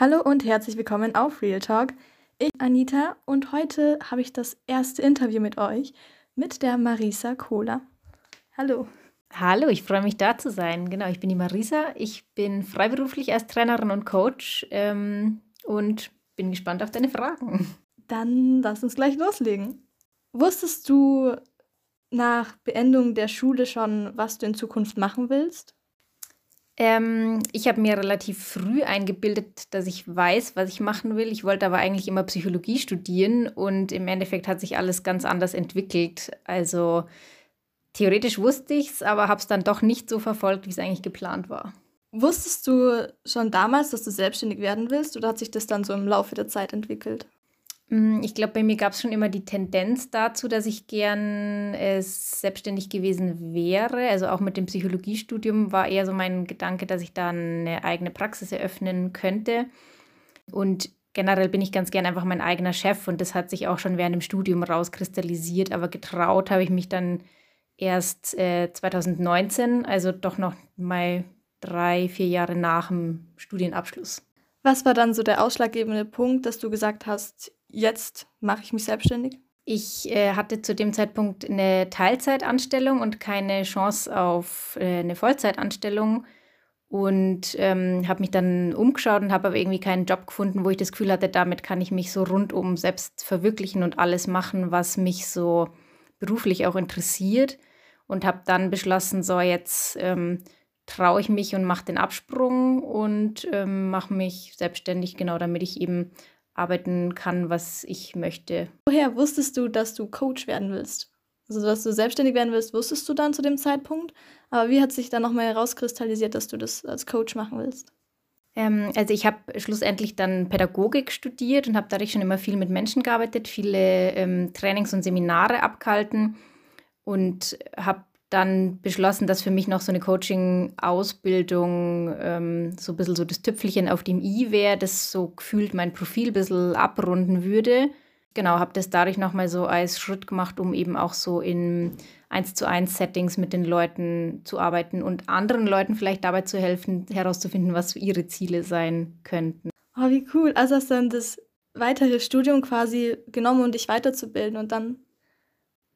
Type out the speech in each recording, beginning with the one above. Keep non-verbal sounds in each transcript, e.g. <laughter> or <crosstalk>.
Hallo und herzlich willkommen auf Real Talk. Ich bin Anita und heute habe ich das erste Interview mit euch mit der Marisa Kohler. Hallo. Hallo, ich freue mich da zu sein. Genau, ich bin die Marisa. Ich bin freiberuflich als Trainerin und Coach ähm, und bin gespannt auf deine Fragen. Dann lass uns gleich loslegen. Wusstest du nach Beendung der Schule schon, was du in Zukunft machen willst? Ähm, ich habe mir relativ früh eingebildet, dass ich weiß, was ich machen will. Ich wollte aber eigentlich immer Psychologie studieren und im Endeffekt hat sich alles ganz anders entwickelt. Also theoretisch wusste ich es, aber habe es dann doch nicht so verfolgt, wie es eigentlich geplant war. Wusstest du schon damals, dass du selbstständig werden willst oder hat sich das dann so im Laufe der Zeit entwickelt? Mm, ich glaube, bei mir gab es schon immer die Tendenz dazu, dass ich gern äh, selbstständig gewesen wäre. Also auch mit dem Psychologiestudium war eher so mein Gedanke, dass ich da eine eigene Praxis eröffnen könnte. Und generell bin ich ganz gern einfach mein eigener Chef und das hat sich auch schon während dem Studium rauskristallisiert. Aber getraut habe ich mich dann erst äh, 2019, also doch noch mal drei, vier Jahre nach dem Studienabschluss. Was war dann so der ausschlaggebende Punkt, dass du gesagt hast, jetzt mache ich mich selbstständig? Ich äh, hatte zu dem Zeitpunkt eine Teilzeitanstellung und keine Chance auf äh, eine Vollzeitanstellung und ähm, habe mich dann umgeschaut und habe aber irgendwie keinen Job gefunden, wo ich das Gefühl hatte, damit kann ich mich so rundum selbst verwirklichen und alles machen, was mich so beruflich auch interessiert und habe dann beschlossen, so jetzt ähm, traue ich mich und mache den Absprung und ähm, mache mich selbstständig, genau damit ich eben arbeiten kann, was ich möchte. Woher wusstest du, dass du Coach werden willst? Also, dass du selbstständig werden willst, wusstest du dann zu dem Zeitpunkt. Aber wie hat sich dann nochmal herauskristallisiert, dass du das als Coach machen willst? Ähm, also ich habe schlussendlich dann Pädagogik studiert und habe dadurch schon immer viel mit Menschen gearbeitet, viele ähm, Trainings und Seminare abgehalten und habe dann beschlossen, dass für mich noch so eine Coaching-Ausbildung ähm, so ein bisschen so das Tüpfelchen auf dem i wäre, das so gefühlt mein Profil ein bisschen abrunden würde. Genau, habe das dadurch nochmal so als Schritt gemacht, um eben auch so in eins zu eins Settings mit den Leuten zu arbeiten und anderen Leuten vielleicht dabei zu helfen, herauszufinden, was ihre Ziele sein könnten. Oh, wie cool. Also hast du dann das weitere Studium quasi genommen, um dich weiterzubilden und dann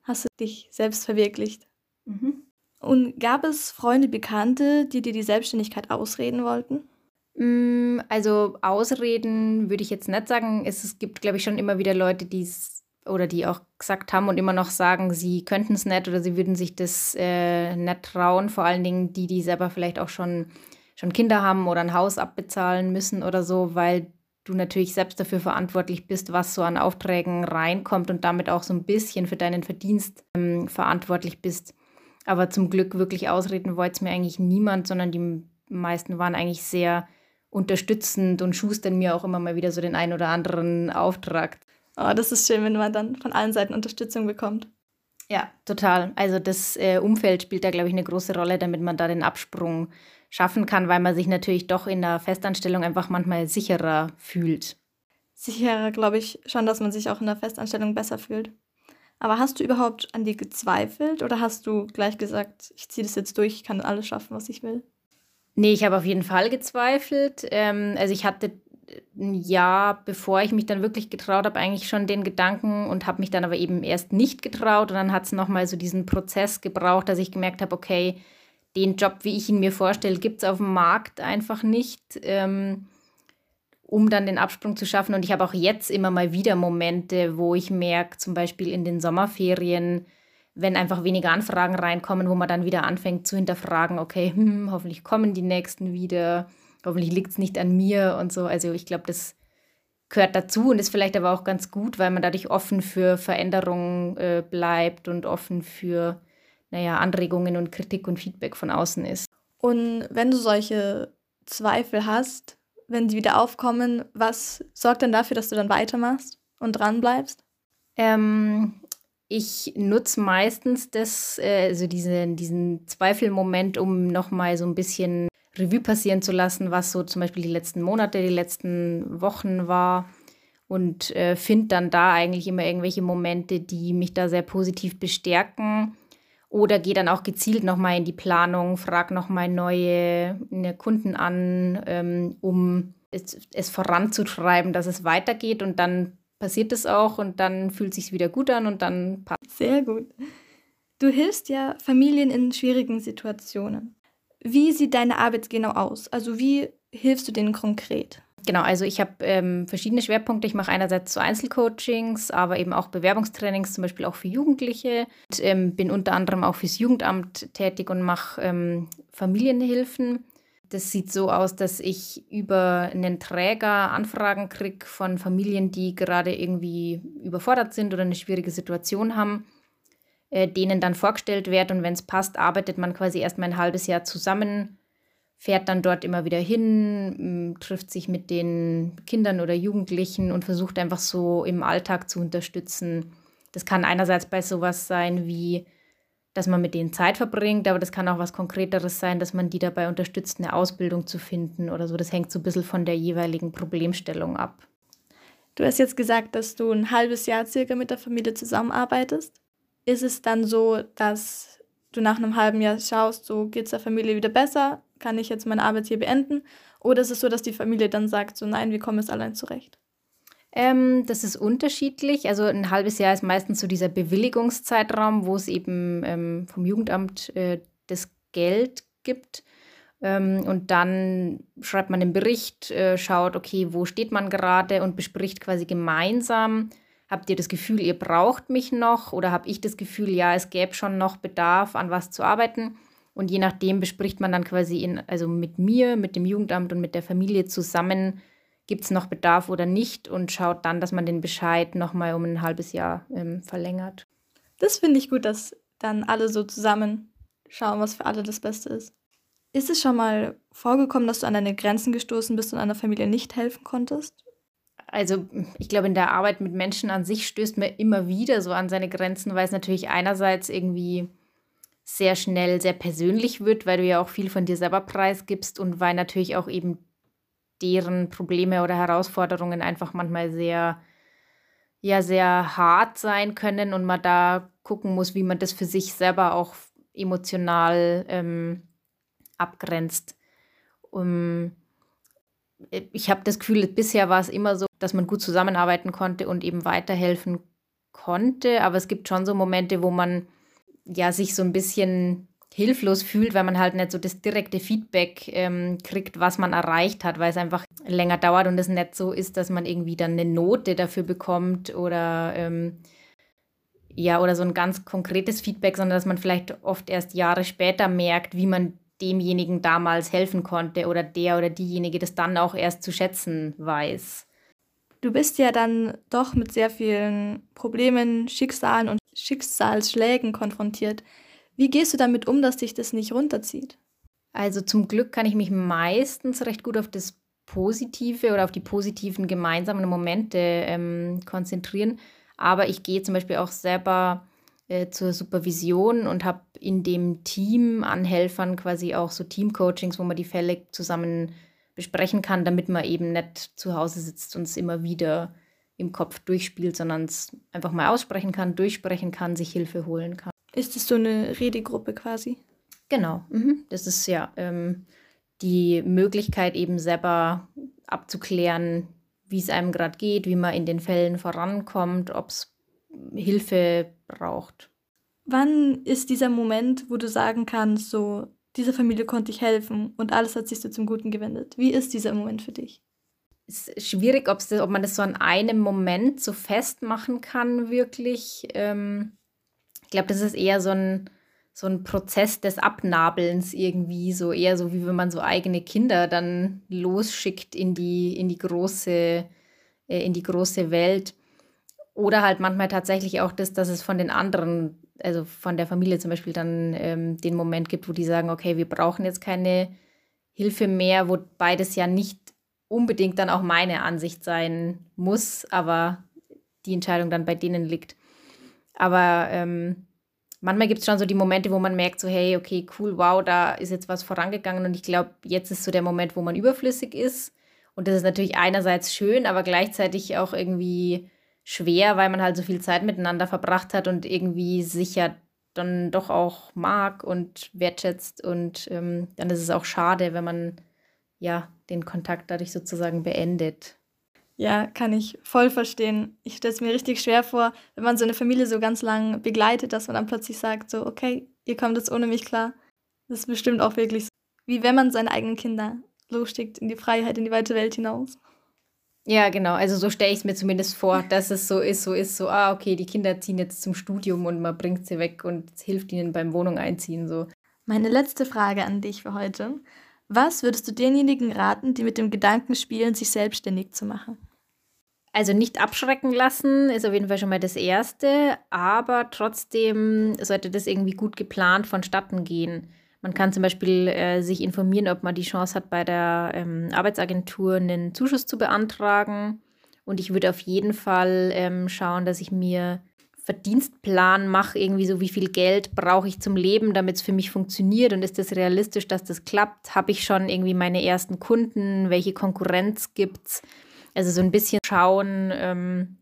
hast du dich selbst verwirklicht. Mhm. Und gab es Freunde, Bekannte, die dir die Selbstständigkeit ausreden wollten? Mm, also Ausreden würde ich jetzt nicht sagen. Es, gibt, glaube ich, schon immer wieder Leute, die es oder die auch gesagt haben und immer noch sagen, sie könnten es nicht oder sie würden sich das äh, nicht trauen. Vor allen Dingen die, die selber vielleicht auch schon, schon Kinder haben oder ein Haus abbezahlen müssen oder so, weil du natürlich selbst dafür verantwortlich bist, was so an Aufträgen reinkommt und damit auch so ein bisschen für deinen Verdienst ähm, verantwortlich bist. Aber zum Glück wirklich ausreden wollte es mir eigentlich niemand, sondern die meisten waren eigentlich sehr unterstützend und schustern mir auch immer mal wieder so den einen oder anderen Auftrag. Oh, das ist schön, wenn man dann von allen Seiten Unterstützung bekommt. Ja, total. Also das äh, Umfeld spielt da, glaube ich, eine große Rolle, damit man da den Absprung schaffen kann, weil man sich natürlich doch in der Festanstellung einfach manchmal sicherer fühlt. Sicherer, glaube ich schon, dass man sich auch in der Festanstellung besser fühlt. Aber hast du überhaupt an dir gezweifelt oder hast du gleich gesagt, ich ziehe das jetzt durch, ich kann alles schaffen, was ich will? Nee, ich habe auf jeden Fall gezweifelt. Ähm, also ich hatte ein Jahr, bevor ich mich dann wirklich getraut habe, eigentlich schon den Gedanken und habe mich dann aber eben erst nicht getraut. Und dann hat es nochmal so diesen Prozess gebraucht, dass ich gemerkt habe, okay, den Job, wie ich ihn mir vorstelle, gibt es auf dem Markt einfach nicht. Ähm, um dann den Absprung zu schaffen. Und ich habe auch jetzt immer mal wieder Momente, wo ich merke, zum Beispiel in den Sommerferien, wenn einfach weniger Anfragen reinkommen, wo man dann wieder anfängt zu hinterfragen, okay, <laughs> hm, hoffentlich kommen die nächsten wieder, hoffentlich liegt es nicht an mir und so. Also ich glaube, das gehört dazu und ist vielleicht aber auch ganz gut, weil man dadurch offen für Veränderungen äh, bleibt und offen für, naja, Anregungen und Kritik und Feedback von außen ist. Und wenn du solche Zweifel hast, wenn die wieder aufkommen, was sorgt denn dafür, dass du dann weitermachst und dran bleibst? Ähm, ich nutze meistens das, äh, also diesen, diesen Zweifelmoment, um nochmal so ein bisschen Revue passieren zu lassen, was so zum Beispiel die letzten Monate, die letzten Wochen war. Und äh, finde dann da eigentlich immer irgendwelche Momente, die mich da sehr positiv bestärken. Oder gehe dann auch gezielt nochmal in die Planung, frage nochmal neue ne, Kunden an, ähm, um es, es voranzutreiben, dass es weitergeht und dann passiert es auch und dann fühlt es sich wieder gut an und dann passt. Sehr gut. Du hilfst ja Familien in schwierigen Situationen. Wie sieht deine Arbeit genau aus? Also wie hilfst du denen konkret? Genau, also ich habe ähm, verschiedene Schwerpunkte. Ich mache einerseits so Einzelcoachings, aber eben auch Bewerbungstrainings, zum Beispiel auch für Jugendliche. Und, ähm, bin unter anderem auch fürs Jugendamt tätig und mache ähm, Familienhilfen. Das sieht so aus, dass ich über einen Träger Anfragen kriege von Familien, die gerade irgendwie überfordert sind oder eine schwierige Situation haben, äh, denen dann vorgestellt wird. Und wenn es passt, arbeitet man quasi erstmal ein halbes Jahr zusammen fährt dann dort immer wieder hin, trifft sich mit den Kindern oder Jugendlichen und versucht einfach so im Alltag zu unterstützen. Das kann einerseits bei sowas sein wie, dass man mit denen Zeit verbringt, aber das kann auch was Konkreteres sein, dass man die dabei unterstützt, eine Ausbildung zu finden oder so. Das hängt so ein bisschen von der jeweiligen Problemstellung ab. Du hast jetzt gesagt, dass du ein halbes Jahr circa mit der Familie zusammenarbeitest. Ist es dann so, dass du nach einem halben Jahr schaust, so geht es der Familie wieder besser? kann ich jetzt meine Arbeit hier beenden? Oder ist es so, dass die Familie dann sagt, so nein, wir kommen jetzt allein zurecht? Ähm, das ist unterschiedlich. Also ein halbes Jahr ist meistens so dieser Bewilligungszeitraum, wo es eben ähm, vom Jugendamt äh, das Geld gibt. Ähm, und dann schreibt man den Bericht, äh, schaut, okay, wo steht man gerade und bespricht quasi gemeinsam. Habt ihr das Gefühl, ihr braucht mich noch? Oder habe ich das Gefühl, ja, es gäbe schon noch Bedarf, an was zu arbeiten? Und je nachdem bespricht man dann quasi in, also mit mir, mit dem Jugendamt und mit der Familie zusammen, gibt es noch Bedarf oder nicht und schaut dann, dass man den Bescheid nochmal um ein halbes Jahr ähm, verlängert. Das finde ich gut, dass dann alle so zusammen schauen, was für alle das Beste ist. Ist es schon mal vorgekommen, dass du an deine Grenzen gestoßen bist und einer Familie nicht helfen konntest? Also ich glaube, in der Arbeit mit Menschen an sich stößt man immer wieder so an seine Grenzen, weil es natürlich einerseits irgendwie sehr schnell sehr persönlich wird, weil du ja auch viel von dir selber preisgibst und weil natürlich auch eben deren Probleme oder Herausforderungen einfach manchmal sehr, ja, sehr hart sein können und man da gucken muss, wie man das für sich selber auch emotional ähm, abgrenzt. Um, ich habe das Gefühl, bisher war es immer so, dass man gut zusammenarbeiten konnte und eben weiterhelfen konnte, aber es gibt schon so Momente, wo man ja sich so ein bisschen hilflos fühlt, weil man halt nicht so das direkte Feedback ähm, kriegt, was man erreicht hat, weil es einfach länger dauert und es nicht so ist, dass man irgendwie dann eine Note dafür bekommt oder ähm, ja, oder so ein ganz konkretes Feedback, sondern dass man vielleicht oft erst Jahre später merkt, wie man demjenigen damals helfen konnte oder der oder diejenige das dann auch erst zu schätzen weiß. Du bist ja dann doch mit sehr vielen Problemen, Schicksalen und Schicksalsschlägen konfrontiert. Wie gehst du damit um, dass dich das nicht runterzieht? Also zum Glück kann ich mich meistens recht gut auf das Positive oder auf die positiven gemeinsamen Momente ähm, konzentrieren. Aber ich gehe zum Beispiel auch selber äh, zur Supervision und habe in dem Team an Helfern quasi auch so Teamcoachings, wo man die Fälle zusammen besprechen kann, damit man eben nicht zu Hause sitzt und es immer wieder im Kopf durchspielt, sondern es einfach mal aussprechen kann, durchsprechen kann, sich Hilfe holen kann. Ist es so eine Redegruppe quasi? Genau, mhm. das ist ja ähm, die Möglichkeit eben selber abzuklären, wie es einem gerade geht, wie man in den Fällen vorankommt, ob es Hilfe braucht. Wann ist dieser Moment, wo du sagen kannst, so, dieser Familie konnte ich helfen und alles hat sich so zum Guten gewendet. Wie ist dieser Moment für dich? Es ist schwierig, ob man das so an einem Moment so festmachen kann, wirklich. Ähm, ich glaube, das ist eher so ein, so ein Prozess des Abnabelns irgendwie, so eher so, wie wenn man so eigene Kinder dann losschickt in die, in die große, äh, in die große Welt. Oder halt manchmal tatsächlich auch das, dass es von den anderen also von der Familie zum Beispiel dann ähm, den Moment gibt, wo die sagen, okay, wir brauchen jetzt keine Hilfe mehr, wo beides ja nicht unbedingt dann auch meine Ansicht sein muss, aber die Entscheidung dann bei denen liegt. Aber ähm, manchmal gibt es schon so die Momente, wo man merkt, so, hey, okay, cool, wow, da ist jetzt was vorangegangen und ich glaube, jetzt ist so der Moment, wo man überflüssig ist. Und das ist natürlich einerseits schön, aber gleichzeitig auch irgendwie schwer, weil man halt so viel Zeit miteinander verbracht hat und irgendwie sich ja dann doch auch mag und wertschätzt. Und ähm, dann ist es auch schade, wenn man ja, den Kontakt dadurch sozusagen beendet. Ja, kann ich voll verstehen. Ich stelle es mir richtig schwer vor, wenn man so eine Familie so ganz lang begleitet, dass man dann plötzlich sagt, so, okay, ihr kommt jetzt ohne mich klar. Das ist bestimmt auch wirklich so, wie wenn man seine eigenen Kinder losschickt in die Freiheit, in die weite Welt hinaus. Ja, genau. Also so stelle ich es mir zumindest vor, dass es so ist, so ist, so, ah, okay, die Kinder ziehen jetzt zum Studium und man bringt sie weg und hilft ihnen beim Wohnung einziehen. So. Meine letzte Frage an dich für heute. Was würdest du denjenigen raten, die mit dem Gedanken spielen, sich selbstständig zu machen? Also nicht abschrecken lassen ist auf jeden Fall schon mal das Erste, aber trotzdem sollte das irgendwie gut geplant vonstatten gehen. Man kann zum Beispiel äh, sich informieren, ob man die Chance hat, bei der ähm, Arbeitsagentur einen Zuschuss zu beantragen. Und ich würde auf jeden Fall ähm, schauen, dass ich mir Verdienstplan mache, irgendwie so, wie viel Geld brauche ich zum Leben, damit es für mich funktioniert und ist das realistisch, dass das klappt? Habe ich schon irgendwie meine ersten Kunden? Welche Konkurrenz gibt es? Also so ein bisschen schauen, ähm,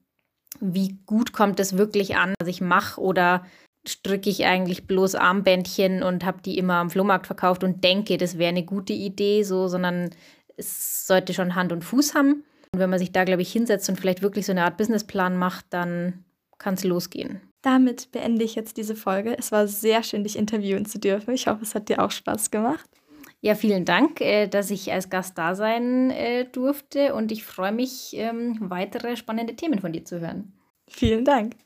wie gut kommt es wirklich an, was ich mache oder stricke ich eigentlich bloß Armbändchen und habe die immer am Flohmarkt verkauft und denke, das wäre eine gute Idee, so, sondern es sollte schon Hand und Fuß haben. Und wenn man sich da, glaube ich, hinsetzt und vielleicht wirklich so eine Art Businessplan macht, dann kann es losgehen. Damit beende ich jetzt diese Folge. Es war sehr schön, dich interviewen zu dürfen. Ich hoffe, es hat dir auch Spaß gemacht. Ja, vielen Dank, äh, dass ich als Gast da sein äh, durfte und ich freue mich, ähm, weitere spannende Themen von dir zu hören. Vielen Dank.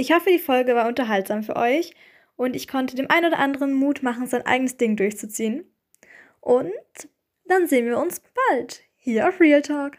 Ich hoffe, die Folge war unterhaltsam für euch und ich konnte dem einen oder anderen Mut machen, sein eigenes Ding durchzuziehen. Und dann sehen wir uns bald hier auf Real Talk.